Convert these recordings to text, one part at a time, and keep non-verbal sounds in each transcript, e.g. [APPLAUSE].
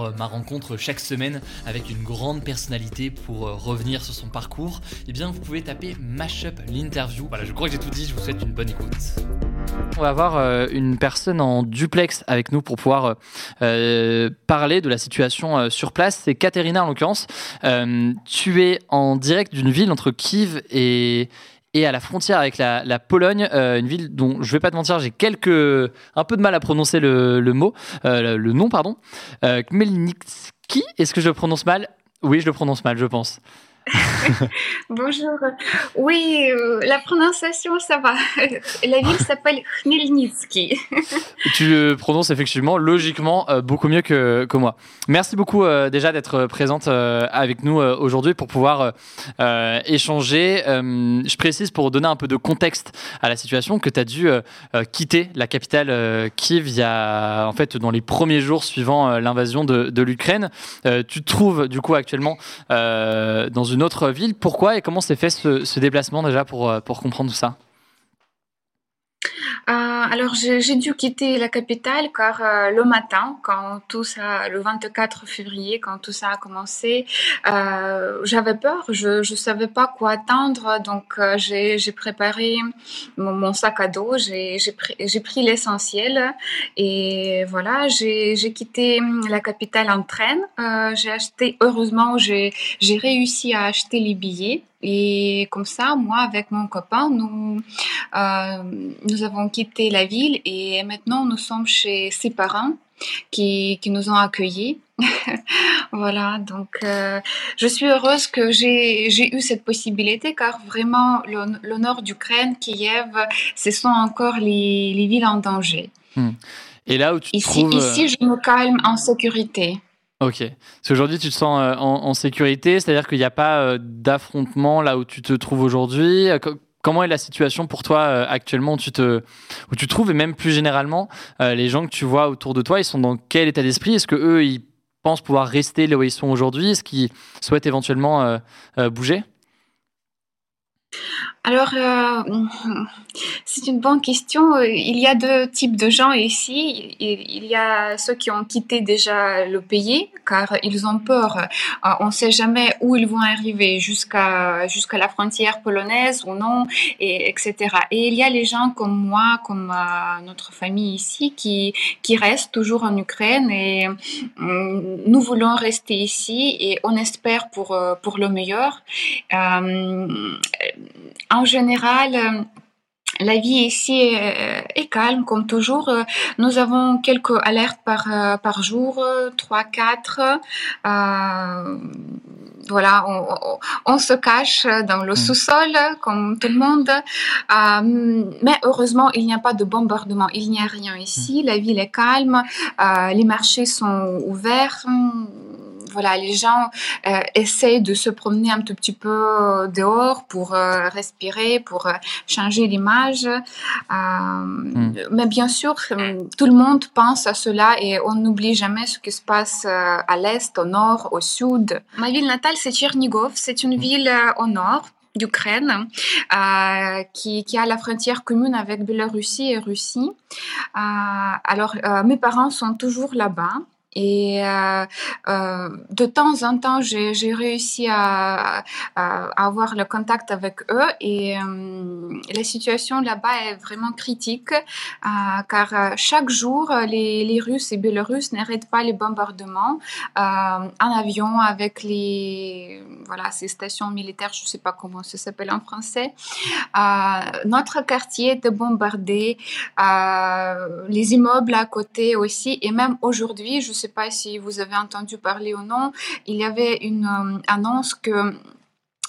euh, ma rencontre chaque semaine avec une grande personnalité pour euh, revenir sur son parcours, eh bien vous pouvez taper Mashup l'interview. Voilà, je crois que j'ai tout dit, je vous souhaite une bonne écoute. On va avoir euh, une personne en duplex avec nous pour pouvoir parler de la situation sur place. C'est Katerina en l'occurrence. tu es en direct d'une ville entre Kiev et, et à la frontière avec la, Pologne, euh, une ville dont je vais pas te mentir, j'ai quelques un peu de mal à prononcer le, mot, euh, le nom pardon. Euh, est-ce que je le prononce mal? Oui, je le prononce mal, je pense. [LAUGHS] Bonjour. Oui, euh, la prononciation, ça va. [LAUGHS] La ville s'appelle Khmelnytsky. [LAUGHS] tu le prononces effectivement, logiquement, euh, beaucoup mieux que, que moi. Merci beaucoup euh, déjà d'être présente avec nous aujourd'hui pour pouvoir échanger. je précise pour donner un peu de contexte à la situation que tu as dû quitter la capitale Kiev en fait, dans les premiers jours suivant l'invasion de, de l'Ukraine. tu te trouves du coup actuellement dans une autre ville. Pourquoi et comment s'est fait ce, déplacement déjà pour, euh, pour comprendre tout ça? Alors j'ai dû quitter la capitale car euh, le matin, quand tout ça, le 24 février, quand tout ça a commencé, euh, j'avais peur, je ne savais pas quoi attendre, donc j'ai préparé mon, sac à dos, j'ai pris, pris l'essentiel et voilà, j'ai quitté la capitale en train. j'ai acheté, heureusement, j'ai réussi à acheter les billets. Et comme ça, moi, avec mon copain, nous, euh, nous avons quitté la ville et maintenant nous sommes chez ses parents qui, qui nous ont accueillis. [LAUGHS] voilà, donc euh, je suis heureuse que j'ai eu cette possibilité car vraiment le, nord d'Ukraine, Kiev, ce sont encore les, les villes en danger. Hmm. Et là où tu ici, trouves... ici, euh, je me calme en sécurité. Ok. Parce qu'aujourd'hui, tu te sens euh, en, sécurité, c'est-à-dire qu'il n'y a pas euh, d'affrontement là où tu te trouves aujourd'hui. Euh, comment est la situation pour toi actuellement où tu te où tu trouves et même plus généralement les gens que tu vois autour de toi, ils sont dans quel état d'esprit? Est-ce que eux ils pensent pouvoir rester là où ils sont aujourd'hui? Est-ce qu'ils souhaitent éventuellement bouger? Alors, euh, [LAUGHS] c'est une bonne question. Il y a deux types de gens ici. Il y a ceux qui ont quitté déjà le pays car ils ont peur. Euh, on ne sait jamais où ils vont arriver jusqu'à jusqu'à la frontière polonaise ou non, et, etc. Et il y a les gens comme moi, comme euh, notre famille ici, qui, qui restent toujours en Ukraine et nous voulons rester ici et on espère pour, pour le meilleur en général, euh, la vie ici est, calme, comme toujours. Nous avons quelques alertes par, euh, par jour, 3, 4. Euh, voilà, on, se cache dans le mm. sous-sol, comme tout le monde. mais heureusement, il n'y a pas de bombardement. Il n'y a rien ici. Mm. La ville est calme. les marchés sont ouverts voilà, les gens euh, essayent de se promener un tout petit peu euh, dehors pour euh, respirer, pour changer l'image. Hmm. Mais bien sûr, tout le monde pense à cela et on n'oublie jamais ce qui se passe à l'est, au nord, au sud. Ma ville natale, c'est Tchernigov. C'est une ville au nord d'Ukraine, qui, qui, a la frontière commune avec Biélorussie et Russie. alors, mes parents sont toujours là-bas. Et euh, euh, de temps en temps, j'ai réussi à, avoir le contact avec eux. Et euh, la situation là-bas est vraiment critique, car chaque jour, les, Russes et Bélarusses n'arrêtent pas les bombardements en avion avec les voilà ces stations militaires. Je ne sais pas comment ça s'appelle en français. notre quartier était bombardé, les immeubles à côté aussi, et même aujourd'hui, je ne sais pas si vous avez entendu parler ou non, il y avait une euh, annonce que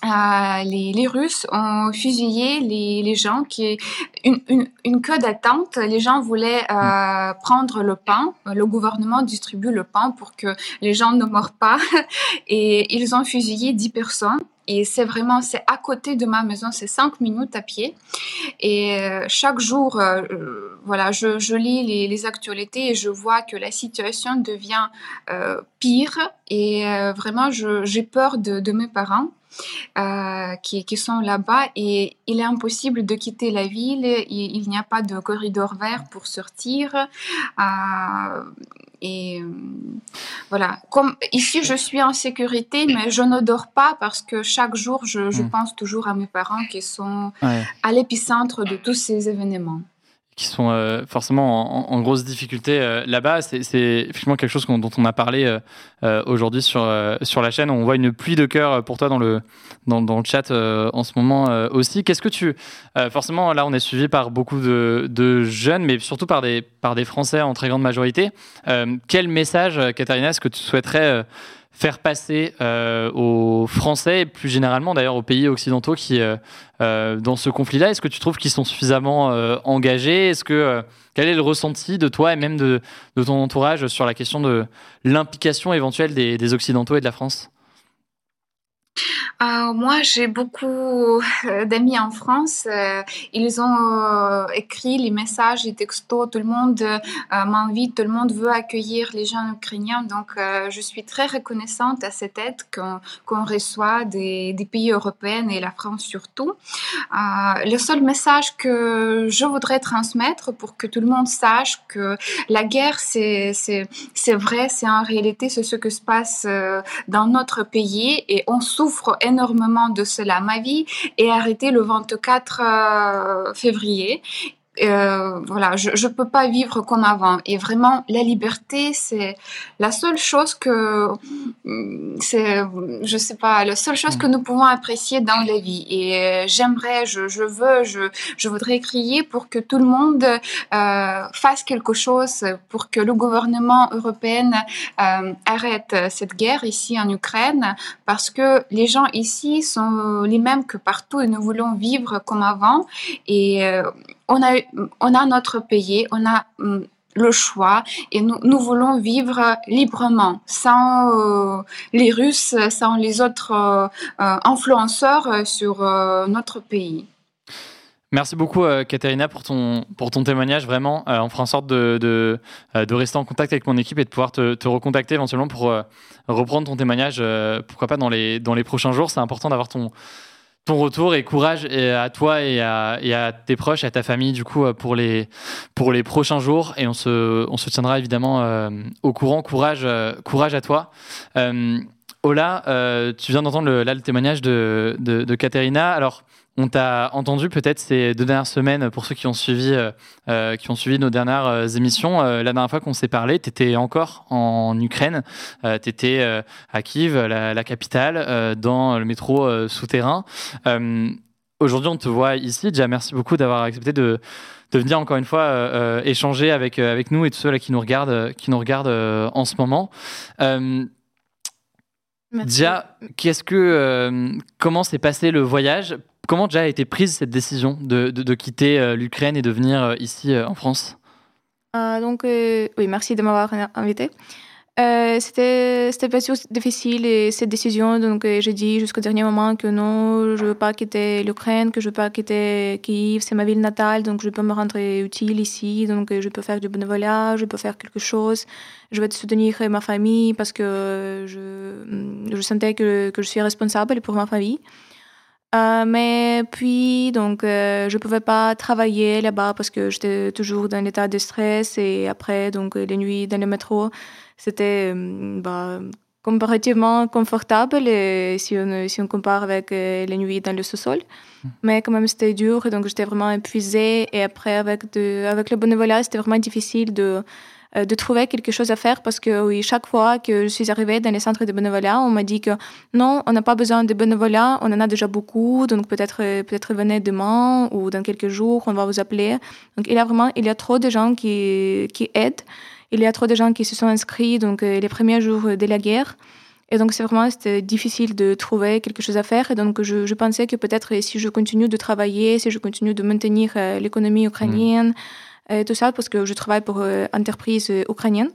euh, les, Russes ont fusillé les, les gens qui une, une, une queue d'attente. Les gens voulaient euh, prendre le pain. Le gouvernement distribue le pain pour que les gens ne meurent pas. [LAUGHS] Et ils ont fusillé 10 personnes. Et c'est vraiment, c'est à côté de ma maison, c'est cinq minutes à pied. Et euh, chaque jour, euh, euh, voilà, je, lis les, actualités et je vois que la situation devient pire. Et vraiment, j'ai peur de, mes parents. Qui, sont là-bas et il est impossible de quitter la ville. Il, il n'y a pas de corridor vert pour sortir. Et euh, voilà, comme ici je suis en sécurité, mais je ne dors pas parce que chaque jour je, je mmh. pense toujours à mes parents qui sont ouais. à l'épicentre de tous ces événements qui sont euh, forcément en, grosse difficulté euh, là-bas. C'est effectivement quelque chose dont on a parlé euh, aujourd'hui sur, sur la chaîne. On voit une pluie de cœur pour toi dans le, dans, le chat en ce moment aussi. Qu'est-ce que tu... forcément, là, on est suivi par beaucoup de, de, jeunes, mais surtout par des, par des Français en très grande majorité. quel message, Katharina, est-ce que tu souhaiterais faire passer euh, aux Français et plus généralement d'ailleurs aux pays occidentaux qui, euh, euh, dans ce conflit-là, est-ce que tu trouves qu'ils sont suffisamment engagés? Est-ce que quel est le ressenti de toi et même de, ton entourage sur la question de l'implication éventuelle des Occidentaux et de la France? Euh, moi, j'ai beaucoup euh, d'amis en France. Euh, ils ont écrit les messages, les textos. Tout le monde m'invite, tout le monde veut accueillir les gens ukrainiens. Donc, je suis très reconnaissante à cette aide qu'on qu reçoit des, des, pays européens et la France surtout. le seul message que je voudrais transmettre pour que tout le monde sache que la guerre, c'est vrai, c'est en réalité c'est ce que se passe dans notre pays et on souffre énormément de cela. Ma vie est arrêtée le 24 euh, février euh, voilà, je ne peux pas vivre comme avant. Et vraiment, la liberté, c'est la seule chose que, mm, c'est, je sais pas, la seule chose que nous pouvons apprécier dans la vie. Et euh, j'aimerais, je, je, veux, je, je voudrais crier pour que tout le monde euh, fasse quelque chose, pour que le gouvernement européen euh, arrête cette guerre ici en Ukraine, parce que les gens ici sont les mêmes que partout et nous voulons vivre comme avant. Et euh, on a, on a notre pays, on a mm, le choix et nous, nous voulons vivre librement, sans euh, les Russes, sans les autres euh, euh influenceurs sur notre pays. Merci beaucoup, Katharina, pour ton, pour ton témoignage. Vraiment, on fera en sorte de, de, rester en contact avec mon équipe et de pouvoir te, te recontacter éventuellement pour reprendre ton témoignage, pourquoi pas dans les, dans les prochains jours. C'est important d'avoir ton, ton retour et courage à toi et à, tes proches, à ta famille, du coup, pour les, pour les prochains jours. Et on se, on se tiendra évidemment euh, au courant. Courage, euh, courage à toi. Euh, Ola, tu viens d'entendre le, témoignage de, de, de Katerina. Alors, on t'a entendu peut-être ces deux dernières semaines, pour ceux qui ont suivi, euh, qui ont suivi nos dernières euh, émissions. Euh, la dernière fois qu'on s'est parlé, tu étais encore en Ukraine, tu étais à Kiev, la, la capitale, dans le métro souterrain. Aujourd'hui, on te voit ici. Déjà, merci beaucoup d'avoir accepté de, de venir encore une fois euh, échanger avec, avec nous et tous ceux là qui nous regardent, qui nous regardent euh, en ce moment. Euh, Déjà, qu'est-ce que, comment s'est passé le voyage Comment déjà a été prise cette décision de, de, quitter euh, l'Ukraine et de venir euh, ici euh, en France? Donc, oui, merci de m'avoir invité. C'était pas si difficile et cette décision. Donc, j'ai dit jusqu'au dernier moment que non, je veux pas quitter l'Ukraine, que je veux pas quitter Kiev, c'est ma ville natale, donc je peux me rendre utile ici, donc je peux faire du bénévolat, je peux faire quelque chose. Je vais soutenir ma famille parce que je, je sentais que, que je suis responsable pour ma famille. Euh, mais puis, donc, euh, je ne pouvais pas travailler là-bas parce que j'étais toujours dans l'état de stress. Et après, donc, les nuits dans le métro, c'était bah, comparativement confortable et si, on, si on compare avec les nuits dans le sous-sol. Hmm. Mais quand même, c'était dur donc j'étais vraiment épuisée. Et après, avec, de, avec le bénévolat, c'était vraiment difficile de euh, de trouver quelque chose à faire parce que oui, chaque fois que je suis arrivée dans les centres de bénévolat, on m'a dit que non, on n'a pas besoin de bénévolat, on en a déjà beaucoup, donc peut-être peut-être venez demain ou dans quelques jours, on va vous appeler. Donc il y a vraiment il y a trop de gens qui, qui aident, il y a trop de gens qui se sont inscrits donc euh, les premiers jours de la guerre. Et donc, c'est vraiment difficile de trouver quelque chose à faire. Et donc, je, je pensais que peut-être si je continue de travailler, si je continue de maintenir euh, l'économie ukrainienne, et tout ça parce que je travaille pour une euh, entreprise euh, ukrainienne.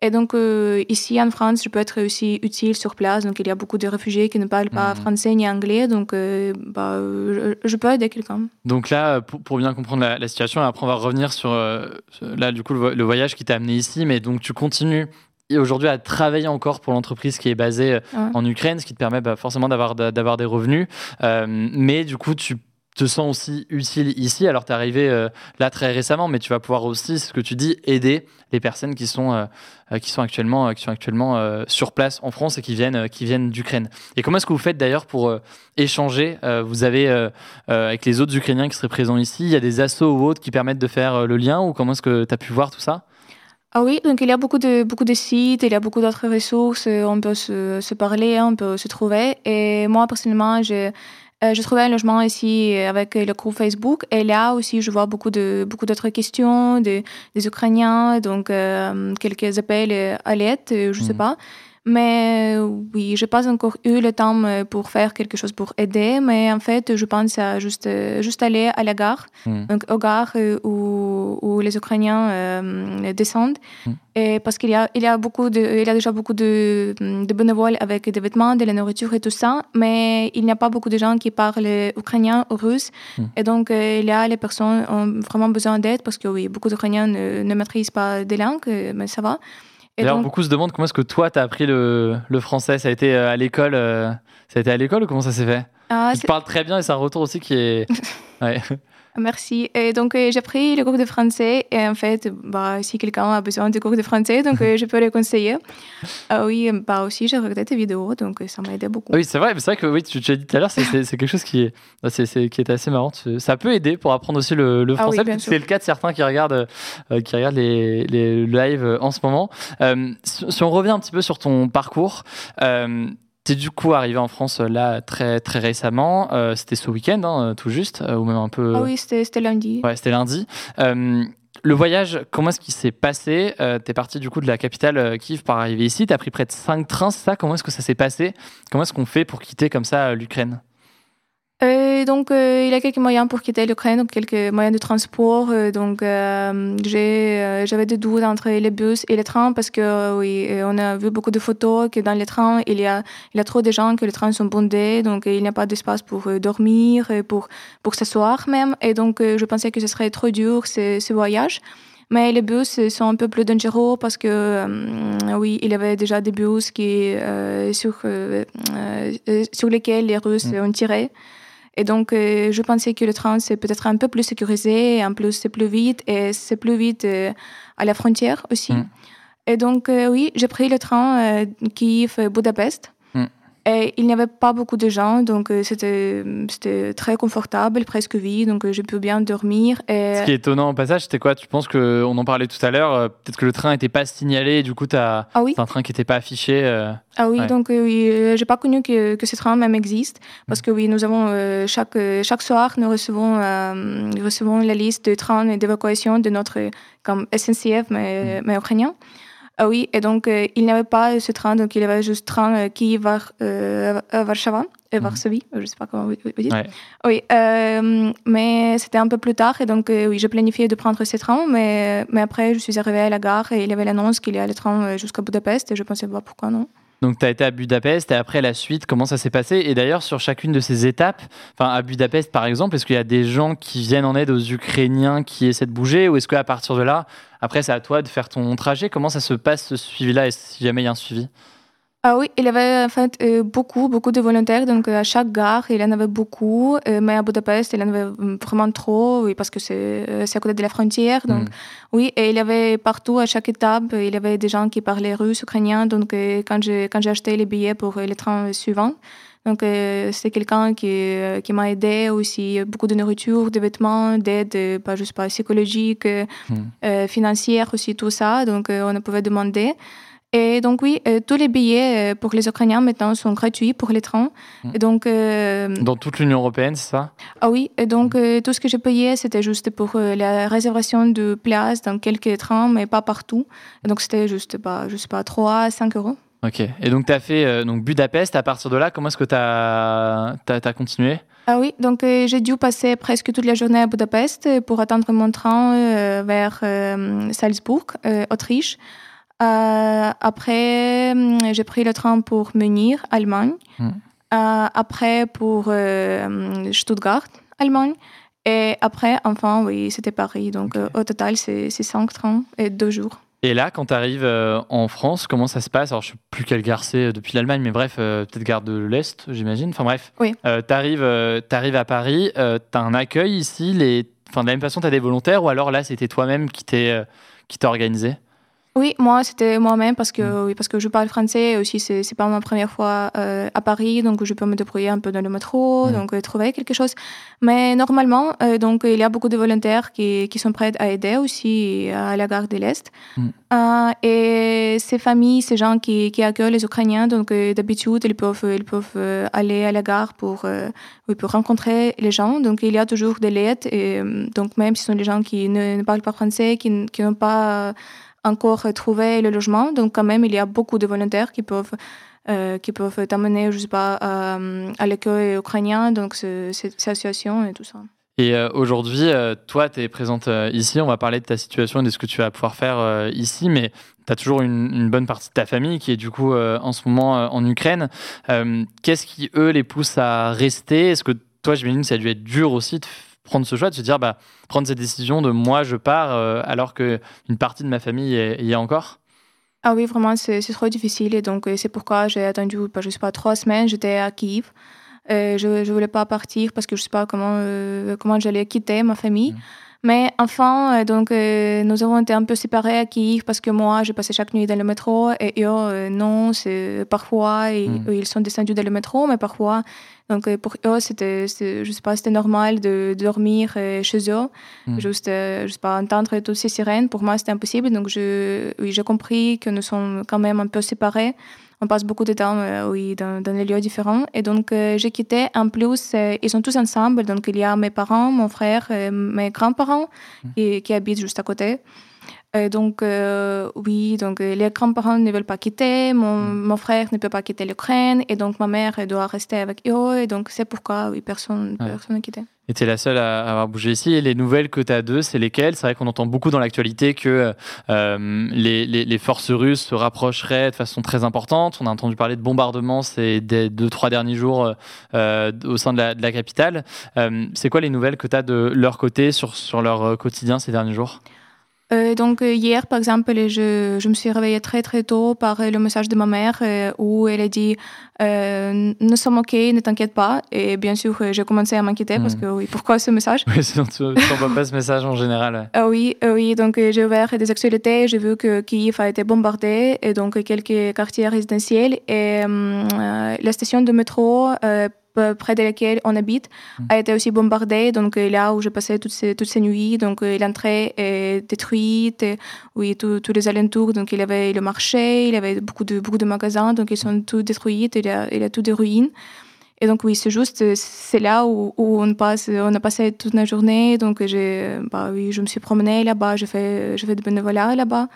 Et donc, euh, ici en France, je peux être aussi utile sur place. Donc, il y a beaucoup de réfugiés qui ne parlent pas mhm. français ni anglais. Donc, bah, je, peux aider quelqu'un. Donc, là, pour, bien comprendre la, situation, après, on va revenir sur, là, du coup, le, voyage qui t'a amené ici. Mais donc, tu continues aujourd'hui à travailler encore pour l'entreprise qui est basée en Ukraine, ce qui te permet bah, forcément d'avoir des revenus. mais du coup, tu te sens aussi utile ici. Alors, tu es arrivé euh, là très récemment, mais tu vas pouvoir aussi, ce que tu dis, aider les personnes qui sont, euh, euh, qui sont actuellement, qui sont actuellement sur place en France et qui viennent, qui viennent d'Ukraine. Et comment est-ce que vous faites d'ailleurs pour échanger Vous avez, avec les autres Ukrainiens qui seraient présents ici, il y a des assos ou autres qui permettent de faire le lien ou comment est-ce que tu as pu voir tout ça? Ah oui, donc il y a beaucoup de, beaucoup de sites, il y a beaucoup d'autres ressources, on peut se, se, parler, on peut se trouver. Et moi, personnellement, j'ai euh, je trouvais un logement ici avec le groupe Facebook. Et là aussi, je vois beaucoup de beaucoup d'autres questions des, des Ukrainiens, donc euh, quelques appels à l'aide, je ne sais mhm. pas. Mais oui, je n'ai pas encore eu le temps euh, pour faire quelque chose pour aider, mais en fait, je pense à juste, juste aller à la gare, mm. donc aux gares euh, où, où les Ukrainiens euh, descendent. Mm. Et parce qu'il y a, il y, a beaucoup de, il y a déjà beaucoup de, de bénévoles avec des vêtements, de la nourriture et tout ça, mais il n'y a pas beaucoup de gens qui parlent ukrainien ou russe. Mm. Et donc, il y a les personnes ont vraiment besoin d'aide parce que oui, beaucoup d'Ukrainiens ne, ne maîtrisent pas des langues, mais ça va. D'ailleurs, beaucoup se demandent comment est-ce que toi, tu as appris le, le, français. Ça a été euh, à l'école euh, Ça a été à l'école ou comment ça s'est fait? Ah, Tu parles très bien et c'est un retour aussi qui est... [LAUGHS] Ouais. Merci. Et donc, euh, j'ai pris le cours de français. Et en fait, bah, si quelqu'un a besoin de cours de français, donc euh, je peux le conseiller. Ah oui, bah aussi, j'ai regardé tes vidéos, donc ça m'a aidé beaucoup. oui, c'est vrai. C'est vrai que oui, tu, tu as dit tout à l'heure, c'est quelque chose qui est, bah, c'est, qui est assez marrant. Ça peut aider pour apprendre aussi le, le ah français. c'est le cas de certains qui regardent, euh, qui regardent les, les lives en ce moment. si, on revient un petit peu sur ton parcours, c'est du coup arrivé en France euh, là très très récemment. Euh, c'était ce week-end, hein, tout juste, euh, ou même un peu. Ah oui, c'était lundi. Ouais, c'était lundi. le voyage, comment est-ce qu'il s'est passé? Tu es parti du coup de la capitale Kiev pour arriver ici. Tu as pris près de 5 trains, ça? Comment est-ce que ça s'est passé? Comment est-ce qu'on fait pour quitter comme ça l'Ukraine? euh, donc, euh, il y a quelques moyens pour quitter l'Ukraine, quelques moyens de transport. Euh, donc, j'ai, j'avais des doutes entre les bus et les trains parce que, oui, on a vu beaucoup de photos que dans les trains, il y a, il y a trop de gens, que les trains sont bondés, donc il n'y a pas d'espace pour dormir, pour, pour s'asseoir même. Et donc, je pensais que ce serait trop dur, ce, ce voyage. Mais les bus sont un peu plus dangereux parce que, oui, il y avait déjà des bus qui, sur, sur lesquels les Russes mm. ont tiré. Et donc, euh, je pensais que le train, c'est peut-être un peu plus sécurisé, en plus, c'est plus vite, et c'est plus vite euh, à la frontière aussi. Mm. Et donc, euh, oui, j'ai pris le train Kiev-Budapest. Et il n'y avait pas beaucoup de gens, donc euh, c'était, c'était très confortable, presque vide, donc euh, j'ai pu bien dormir. Et... Ce qui est étonnant au passage, c'était quoi? Tu penses qu'on en parlait tout à l'heure, euh, peut-être que le train n'était pas signalé, et du coup, tu as ah oui. un train qui n'était pas affiché Ah oui, donc oui, j'ai pas connu que, que ce train même existe, parce que oui, nous avons, chaque, chaque soir, nous recevons, recevons la liste de trains d'évacuation de notre comme SNCF, mais, mm. mais ukrainien. Ah oui, et donc euh, il n'y avait pas ce train, donc il y avait juste train euh, qui va euh, à Varsovie, mhm. Varsovie, je ne sais pas comment vous, dites. Oui, mais c'était un peu plus tard, et donc oui, j'ai planifié de prendre ce train, mais, mais après je suis arrivée à la gare et il y avait l'annonce qu'il y a le train jusqu'à Budapest, et je pensais, pas pourquoi non? Donc, tu as été à Budapest et après la suite, comment ça s'est passé? Et d'ailleurs, sur chacune de ces étapes, à Budapest par exemple, est-ce qu'il y a des gens qui viennent en aide aux Ukrainiens qui essaient de bouger? Ou est-ce qu'à partir de là, après c'est à toi de faire ton trajet? Comment ça se passe ce suivi-là? Et si jamais il y a un suivi? Ah oui, il y avait en fait euh, beaucoup, beaucoup de volontaires. Donc à chaque gare, il y en avait beaucoup. Euh, mais à Budapest, il y en avait vraiment trop, oui, parce que c'est euh, à côté de la frontière. Donc Mm. oui, et il y avait partout, à chaque étape, il y avait des gens qui parlaient russe, ukrainien. Donc euh, quand j'ai quand acheté les billets pour euh, le train suivant, donc euh, c'est quelqu'un qui euh, qui m'a aidé aussi, beaucoup de nourriture, de vêtements, d'aide, euh, pas juste pas psychologique, euh, Mm. euh, financière aussi, tout ça. Donc euh, on pouvait demander. Et donc oui, euh, tous les billets euh, pour les Ukrainiens maintenant sont gratuits pour les trains. Mm. Et donc euh, Dans toute l'Union européenne, c'est ça? Ah oui, et donc euh, tout ce que j'ai payé c'était juste pour la réservation de places dans quelques trains, mais pas partout. Et donc c'était juste pas, je sais pas, 3 5 euros. Ok. Et donc, tu as fait donc, Budapest. À partir de là, comment est-ce que tu as, continué? Ah oui, donc euh, j'ai dû passer presque toute la journée à Budapest pour attendre mon train euh, vers euh, Salzbourg, Autriche. Euh, après, hum, j'ai pris le train pour Munich, Allemagne. Hmm. Euh, après, pour euh, Stuttgart, Allemagne. Et après, enfin, oui, c'était Paris. Donc au total, c'est cinq trains et deux jours. Et là, quand tu arrives en France, comment ça se passe? Alors, je sais plus quelle gare c'est depuis l'Allemagne, mais bref, peut-être gare de l'Est, j'imagine. Enfin, bref. Oui. Tu arrives, à Paris, tu as un accueil ici. Les... Enfin, de la même façon, tu as des volontaires ou alors là, c'était toi-même qui t'es organisé? Oui, moi, c'était moi-même parce que, Mm. oui, parce que je parle français et aussi, c'est c'est pas ma première fois euh, à Paris, donc je peux me débrouiller un peu dans le métro, Mm. donc euh, trouver quelque chose. Mais normalement, euh, donc, il y a beaucoup de volontaires qui, qui sont prêts à aider aussi à la gare de l'Est. Mm. Et ces familles, ces gens qui, qui accueillent les Ukrainiens, donc d'habitude, ils peuvent, ils peuvent aller à la gare pour, oui, pour rencontrer les gens. Donc il y a toujours de l'aide. Et donc même si ce sont des gens qui ne, ne parlent pas français, qui, qui n'ont pas encore trouvé le logement, donc quand même il y a beaucoup de volontaires qui peuvent euh, qui peuvent t'amener, je sais pas, à, à l'accueil ukrainien, donc ce- cette association et tout ça. Et euh, aujourd'hui, euh, toi, tu es présente ici. On va parler de ta situation et de ce que tu vas pouvoir faire ici, mais tu as toujours une, bonne partie de ta famille qui est du coup en ce moment en Ukraine. Qu'est-ce qui, eux, les pousse à rester? Est-ce que toi, j'imagine ça a dû être dur aussi de prendre ce choix, de se dire, bah, prendre cette décision de moi, je pars, euh, alors qu'une partie de ma famille y est, y est encore? Ah oui, vraiment, c'est trop difficile. Et donc, euh, c'est pourquoi j'ai attendu, bah, je sais pas, trois semaines. J'étais à Kiev. Euh, je ne voulais pas partir parce que je sais pas comment, euh, comment j'allais quitter ma famille. Mm. Mais enfin, donc, euh, nous avons été un peu séparés à Kiev parce que moi, j'ai passé chaque nuit dans le métro et eux, non, c'est parfois, ils, Mm. ils sont descendus dans le métro, mais parfois, donc euh, pour eux, c'était, c'est- je sais pas, c'était normal de, dormir euh, chez eux, Mm. juste, euh, je sais pas, entendre toutes ces sirènes. Pour moi, c'était impossible. Donc, je, oui, j'ai compris que nous sommes quand même un peu séparés. On passe beaucoup de temps oui, dans, dans des lieux différents. Et donc, euh, j'ai quitté. En plus, euh, ils sont tous ensemble. Donc, il y a mes parents, mon frère, euh, mes grands-parents qui, qui habitent juste à côté. Euh, donc, euh, oui, donc euh, les grands-parents ne veulent pas quitter, mon, mon frère ne peut pas quitter l'Ukraine, et donc ma mère doit rester avec eux, et donc c'est pourquoi, oui, personne Ouais. personne n'a quitté. Et tu es la seule à avoir bougé ici. Et les nouvelles que tu as d'eux, c'est lesquelles? C'est vrai qu'on entend beaucoup dans l'actualité que euh, les, les- les forces russes se rapprocheraient de façon très importante. On a entendu parler de bombardements ces deux, trois derniers jours euh, au sein de la, de la capitale. Euh, c'est quoi les nouvelles que tu as de leur côté sur, sur leur quotidien ces derniers jours? Euh, donc euh, hier, par exemple, je, je me suis réveillée très très tôt par euh, le message de ma mère euh, où elle a dit euh, Nous sommes OK, ne t'inquiète pas. Et bien sûr, j'ai commencé à m'inquiéter parce Mm. que oui, pourquoi ce message? Oui, sinon tu n'envoies pas ce message en général. Ah oui, ah oui, donc j'ai ouvert des actualités, j'ai vu que Kiev a été bombardé et donc quelques quartiers résidentiels et la station de métro près de laquelle on habite a été aussi bombardée. Donc euh, là où j'ai passé toutes ces, toutes ces nuits, donc euh, l'entrée est détruite, et, oui, tous les alentours. Donc il y avait le marché, il y avait beaucoup de, beaucoup de magasins, donc ils sont tous détruits, il y a, il y a tout des ruines. Et donc oui, c'est juste, euh, c'est là où, où on passe, on a passé toute la journée. Donc j'ai, bah oui, je me suis promenée là-bas, j'ai fait, j'ai fait du bénévolat là-bas.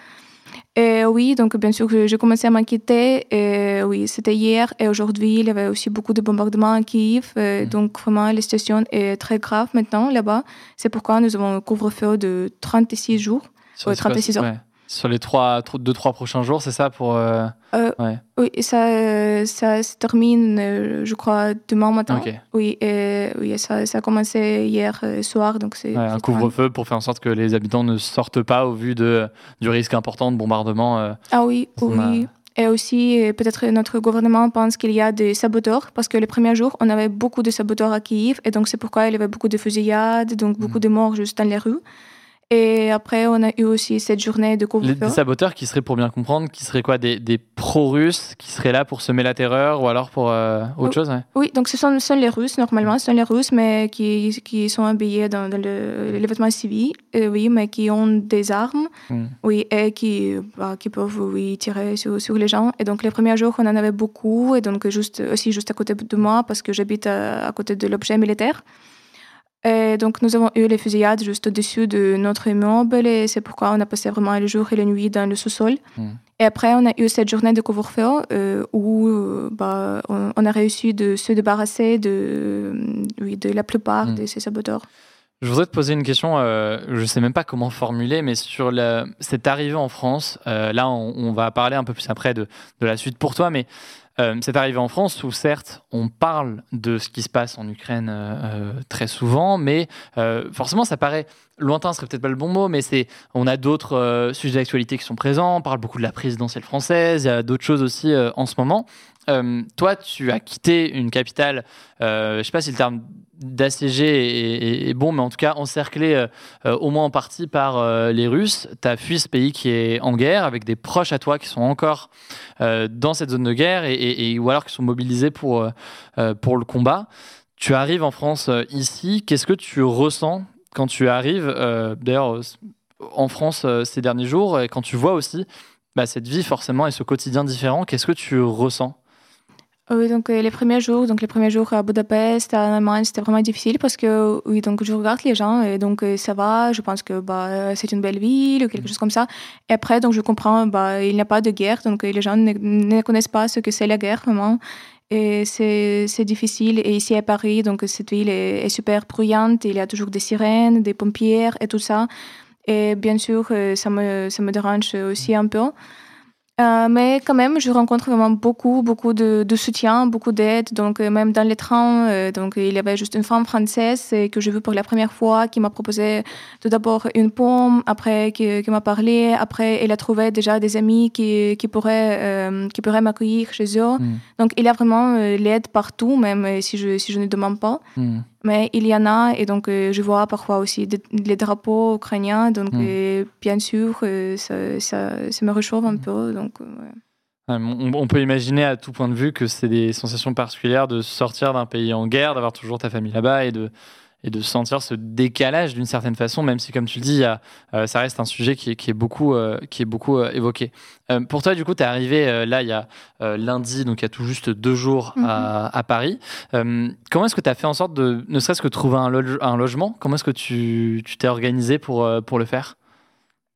Et oui, donc bien sûr que j'ai commencé à m'inquiéter. Et oui, c'était hier et aujourd'hui, il y avait aussi beaucoup de bombardements à Kiev. Et Mhm. Donc vraiment, la situation est très grave maintenant là-bas. C'est pourquoi nous avons un couvre-feu de 36 jours. Sur Ouais, c'est quoi, 36 heures. ouais. Sur les trois, tro- deux, trois prochains jours, c'est ça pour. euh, Oui, et ça, euh, ça se termine, euh, je crois, demain matin. Ok. Oui, et, oui, ça, ça a commencé hier euh, soir, donc c'est... Ouais, un couvre-feu pour faire en sorte que les habitants ne sortent pas au vu de, du risque important de bombardement. euh, Ah oui, a- oui. et aussi, euh, peut-être notre gouvernement pense qu'il y a des saboteurs, parce que les premiers jours, on avait beaucoup de saboteurs à Kiev, et donc c'est pourquoi il y avait beaucoup de fusillades, donc beaucoup de morts juste dans les rues. Et après, on a eu aussi cette journée de couvre-feu. des saboteurs qui seraient, pour bien comprendre, qui seraient quoi Des, des pro-russes qui seraient là pour semer la terreur ou alors pour euh, autre chose ouais Oui, donc ce sont, les Russes, normalement, ce sont les Russes, mais qui, qui sont habillés dans, dans le, les vêtements civils, euh, oui, mais qui ont des armes, Mm. oui, et qui, bah, qui peuvent, oui, tirer sur, sur les gens. Et donc, les premiers jours, on en avait beaucoup, et donc juste, aussi juste à côté de moi, parce que j'habite à, à côté de l'objet militaire. Et donc, nous avons eu les fusillades juste au-dessus de notre immeuble, et c'est pourquoi on a passé vraiment le jour et la nuit dans le sous-sol. Mm. Et après, on a eu cette journée de couvre-feu euh, où euh, bah, on, on a réussi de se débarrasser de, euh, oui, de la plupart Mm. de ces saboteurs. Je voudrais te poser une question, euh, je sais même pas comment formuler, mais sur la, cette arrivée en France, euh, là on, on va parler un peu plus après de, de la suite pour toi, mais euh, cette arrivée en France où certes on parle de ce qui se passe en Ukraine euh, euh, très souvent, mais forcément ça paraît lointain, ce serait peut-être pas le bon mot, mais c'est on a d'autres sujets d'actualité qui sont présents, on parle beaucoup de la présidentielle française, il y a d'autres choses aussi en ce moment. Toi, tu as quitté une capitale, je sais pas si le terme d'assiégé est, bon, mais en tout cas encerclé euh, euh, au moins en partie par euh, les Russes. Tu as fui ce pays qui est en guerre avec des proches à toi qui sont encore dans cette zone de guerre et, ou alors qui sont mobilisés pour, pour le combat. Tu arrives en France ici, qu'est-ce que tu ressens quand tu arrives, d'ailleurs, en France ces derniers jours, et quand tu vois aussi bah, cette vie forcément et ce quotidien différent, qu'est-ce que tu ressens? Oui, donc euh, les premiers jours, donc les premiers jours à Budapest, en Allemagne, c'était vraiment difficile parce que oui, donc je regarde les gens et donc euh, ça va, je pense que bah euh, c'est une belle ville ou quelque chose comme ça. Et après, donc je comprends, bah il n'y a pas de guerre, donc euh, les gens ne, ne connaissent pas ce que c'est la guerre vraiment. Et c'est c'est difficile. Et ici à Paris, donc cette ville est, est super bruyante, il y a toujours des sirènes, des pompiers et tout ça. Et bien sûr, euh, ça me, ça me dérange aussi un peu. Euh, mais quand même, je rencontre vraiment beaucoup, beaucoup de, de soutien, beaucoup d'aide. Donc, euh, même dans les trains, euh, donc, il y avait juste une femme française que j'ai vue pour la première fois qui m'a proposé tout d'abord une pomme, après qui, qui m'a parlé. Après, elle a trouvé déjà des amis qui, qui pourraient, qui pourraient m'accueillir chez eux. Mm. Donc, il y a vraiment l'aide partout, même si je, si je ne demande pas. Hmm. Mais il y en a, et donc euh, je vois parfois aussi des- les drapeaux ukrainiens. Donc, Mm. euh, bien sûr, euh, ça, ça, ça me réchauffe un peu. Donc, euh, ouais. On, on peut imaginer à tout point de vue que c'est des sensations particulières de sortir d'un pays en guerre, d'avoir toujours ta famille là-bas et de, et de sentir ce décalage d'une certaine façon, même si, comme tu le dis, il y a, euh, ça reste un sujet qui est, qui est beaucoup, euh, qui est beaucoup euh, évoqué. Euh, pour toi, du coup, tu es arrivé là il y a lundi, donc il y a tout juste deux jours à, à Paris. Comment est-ce que tu as fait en sorte de, ne serait-ce que trouver un, loge- un logement Comment est-ce que tu t'es organisé pour, pour le faire?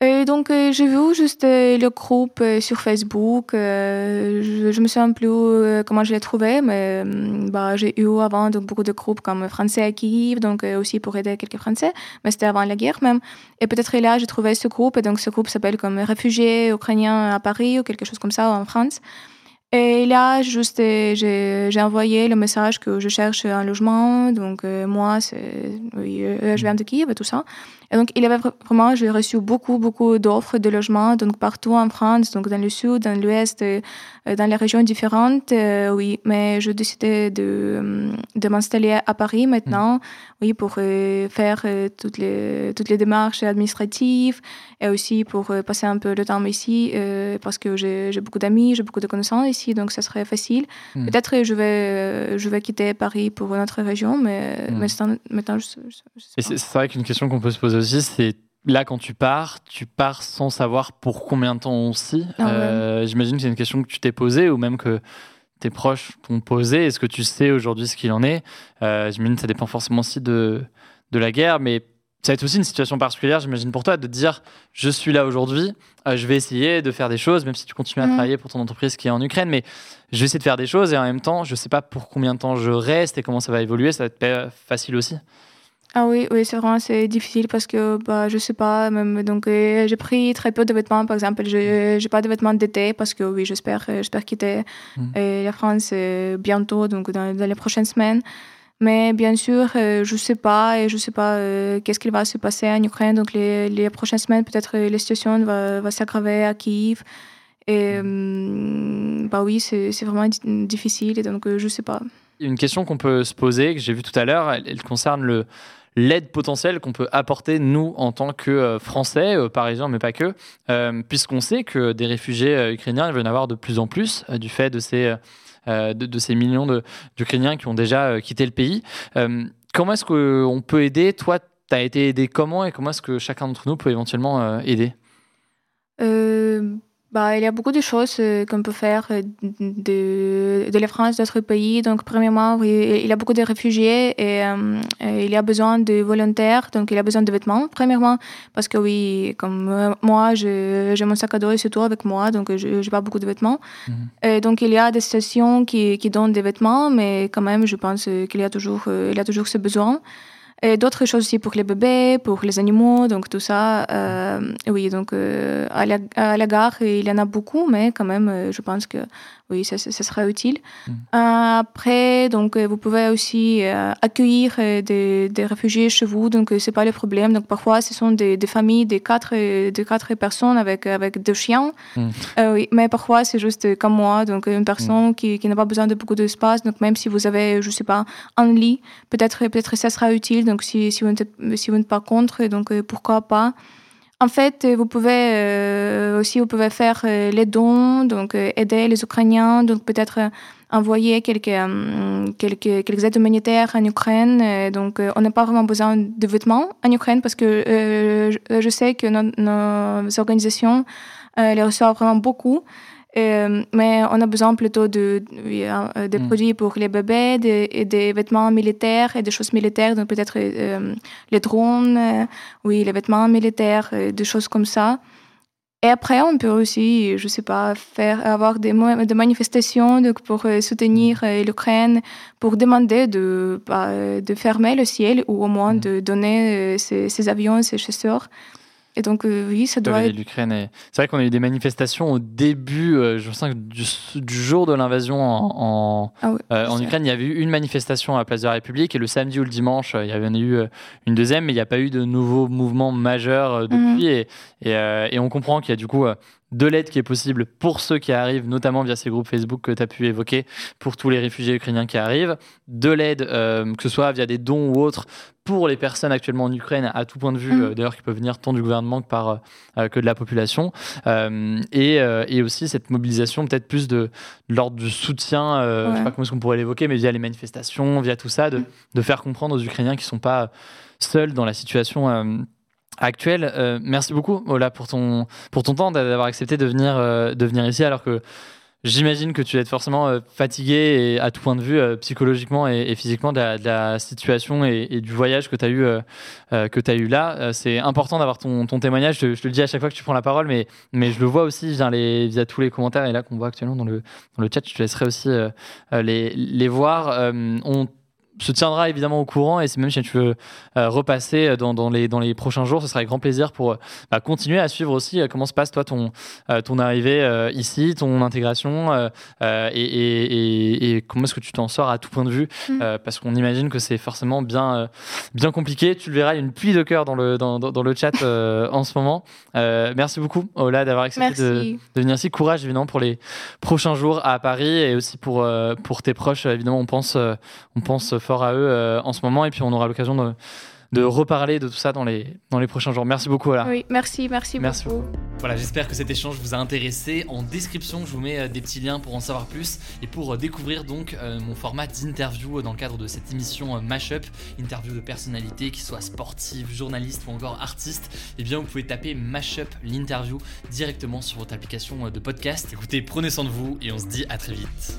Et donc, euh, j'ai vu juste euh, le groupe euh, sur Facebook. euh, je, je me souviens plus euh, comment je l'ai trouvé, mais euh, bah, j'ai eu avant donc, beaucoup de groupes comme Français à Kiev, donc euh, aussi pour aider quelques Français, mais c'était avant la guerre même. Et peut-être là, j'ai trouvé ce groupe, et donc ce groupe s'appelle comme Réfugiés ukrainiens à Paris ou quelque chose comme ça, en France. Et là, juste, euh, j'ai envoyé le message que je cherche un logement. Donc, euh, moi, euh, je viens de Kiev et tout ça. Et donc, il y avait vra- vraiment, j'ai reçu beaucoup, beaucoup d'offres de logements, donc partout en France, donc dans le sud, dans l'ouest, euh, dans les régions différentes, euh, oui. Mais je décidais de, euh, de m'installer à Paris maintenant, oui, pour euh, faire euh, toutes, les, toutes les démarches administratives et aussi pour passer un peu le temps ici, parce que j'ai beaucoup d'amis, j'ai beaucoup de connaissances ici, donc ça serait facile. Mm. Peut-être que je vais, je vais quitter Paris pour une autre région, mais Mm. maintenant, maintenant, je, je- je sais pas. c'est vrai qu'une question qu'on peut se poser aussi, c'est là quand tu pars, tu pars sans savoir pour combien de temps aussi. Ah ouais. Euh, J'imagine que c'est une question que tu t'es posée ou même que tes proches t'ont posée. Est-ce que tu sais aujourd'hui ce qu'il en est? Euh, J'imagine que ça dépend forcément aussi de, de la guerre, mais ça va être aussi une situation particulière, j'imagine, pour toi, de te dire je suis là aujourd'hui, euh, je vais essayer de faire des choses, même si tu continues à Mhm. travailler pour ton entreprise qui est en Ukraine, mais je vais essayer de faire des choses et en même temps, je sais pas pour combien de temps je reste et comment ça va évoluer, ça va être facile aussi. Ah oui, oui, c'est vraiment c'est difficile parce que bah je sais pas même donc euh, j'ai pris très peu de vêtements par exemple, je j'ai pas de vêtements d'été parce que oui, j'espère j'espère quitter Mm. euh, la France euh, bientôt donc dans, dans les prochaines semaines. Mais bien sûr, euh, je sais pas et je sais pas euh, qu'est-ce qu'il va se passer en Ukraine donc les, les prochaines semaines peut-être la situation va va s'aggraver à Kiev. Et mm, bah oui, c'est vraiment difficile et donc je sais pas. Une question qu'on peut se poser, que j'ai vue tout à l'heure, elle, concerne le, l'aide potentielle qu'on peut apporter, nous, en tant que Français, Parisiens, mais pas que, puisqu'on sait que des réfugiés ukrainiens, il va en avoir de plus en plus du fait de ces, de, ces millions d'Ukrainiens qui ont déjà quitté le pays. comment est-ce qu'on peut aider? Toi, tu as été aidé comment et comment est-ce que chacun d'entre nous peut éventuellement aider? Bah, il y a beaucoup de choses euh, qu'on peut faire euh, de, de la France, d'autres pays. Donc, premièrement, il y a beaucoup de réfugiés et, euh, il y a besoin de volontaires. Donc, il y a besoin de vêtements, premièrement, parce que oui, comme moi, j'ai mon sac à dos et tout avec moi, donc je n'ai pas beaucoup de vêtements. Mhm. Et donc, il y a des stations qui, qui donnent des vêtements, mais quand même, je pense qu'il y a toujours, il y a toujours ce besoin. Et d'autres choses aussi pour les bébés, pour les animaux, donc tout ça. Euh, oui, donc euh, à, la, à, la, gare, il y en a beaucoup, mais quand même, euh, je pense que oui, ça, ça, sera utile. Mm. après, donc, vous pouvez aussi accueillir des, des, réfugiés chez vous, donc c'est pas le problème. Donc parfois, ce sont des, des familles de quatre, de quatre personnes avec, avec deux chiens. Mm. oui, mais parfois, c'est juste comme moi, donc une personne mm. qui, qui n'a pas besoin de beaucoup d'espace. Donc même si vous avez, je sais pas, un lit, peut-être peut-être ça sera utile. Donc si, si vous n'êtes si vous pas contre, donc pourquoi pas. En fait, vous pouvez euh, aussi vous pouvez faire euh, les dons, donc euh, aider les Ukrainiens, donc peut-être envoyer quelques, quelques, quelques aides humanitaires en Ukraine. donc, on n'a pas vraiment besoin de vêtements en Ukraine parce que je, sais que nos, organisations les reçoivent vraiment beaucoup. Euh, mais on a besoin plutôt de, euh, des hmm. produits pour les bébés, et des vêtements militaires et des choses militaires, donc peut-être euh, les drones, oui, les vêtements militaires, des choses comme ça. Et après, on peut aussi, je sais pas, faire avoir des, des manifestations donc pour soutenir hmm. l'Ukraine, pour demander de, bah, de fermer le ciel ou au moins hmm. de donner ces, ces avions, ces chasseurs. Et donc, euh, oui, ça doit être... L'Ukraine C'est vrai qu'on a eu des manifestations au début, euh, je pense, du, du jour de l'invasion en, en, ah euh, en Ukraine. Il y avait eu une manifestation à la place de la République et le samedi ou le dimanche, il y avait eu une deuxième, mais il n'y a pas eu de nouveaux mouvements majeurs depuis. Mhm. et, et, et, on comprend qu'il y a du coup de l'aide qui est possible pour ceux qui arrivent, notamment via ces groupes Facebook que tu as pu évoquer, pour tous les réfugiés ukrainiens qui arrivent, de l'aide, euh, que ce soit via des dons ou autres, pour les personnes actuellement en Ukraine, à tout point de vue, mm. euh, d'ailleurs, qui peuvent venir tant du gouvernement que, par, euh, que de la population, et, et, aussi cette mobilisation peut-être plus de, l'ordre du soutien, je ne sais pas comment est-ce qu'on pourrait l'évoquer, mais via les manifestations, via tout ça, de, de faire comprendre aux Ukrainiens qui ne sont pas seuls dans la situation actuel. Euh, merci beaucoup, Ola, pour ton, pour ton temps, d'avoir accepté de venir, euh, de venir ici, alors que j'imagine que tu es forcément euh, fatigué et à tout point de vue, psychologiquement et, physiquement, de la, situation et, du voyage que tu as, eu, que as eu là. c'est important d'avoir ton, ton, témoignage. Je, le dis à chaque fois que tu prends la parole, mais, mais je le vois aussi via, les, via tous les commentaires et là qu'on voit actuellement dans le, dans le chat. Je te laisserai aussi les, les voir. Se tiendra évidemment au courant et si même si tu veux euh, repasser dans, dans, les, dans les prochains jours, ce sera avec grand plaisir pour euh, bah, continuer à suivre aussi euh, comment se passe toi ton, ton arrivée ici, ton intégration et, et, et, comment est-ce que tu t'en sors à tout point de vue mm. parce qu'on imagine que c'est forcément bien, bien compliqué. Tu le verras, il y a une pluie de cœur dans le, dans, dans le chat en ce moment. merci beaucoup Ola d'avoir accepté de, de, venir ici. Courage évidemment pour les prochains jours à Paris et aussi pour, pour tes proches. Évidemment, on pense, on pense fort à eux euh, en ce moment et puis on aura l'occasion de, de reparler de tout ça dans les, dans les prochains jours. Merci beaucoup. Voilà. Oui, merci, merci, merci beaucoup. Voilà, j'espère que cet échange vous a intéressé. En description, je vous mets euh, des petits liens pour en savoir plus et pour euh, découvrir donc mon format d'interview dans le cadre de cette émission Mashup, interview de personnalités qui soient sportives, journalistes ou encore artistes. Eh bien, vous pouvez taper Mashup l'interview directement sur votre application de podcast. Écoutez, prenez soin de vous et on se dit à très vite.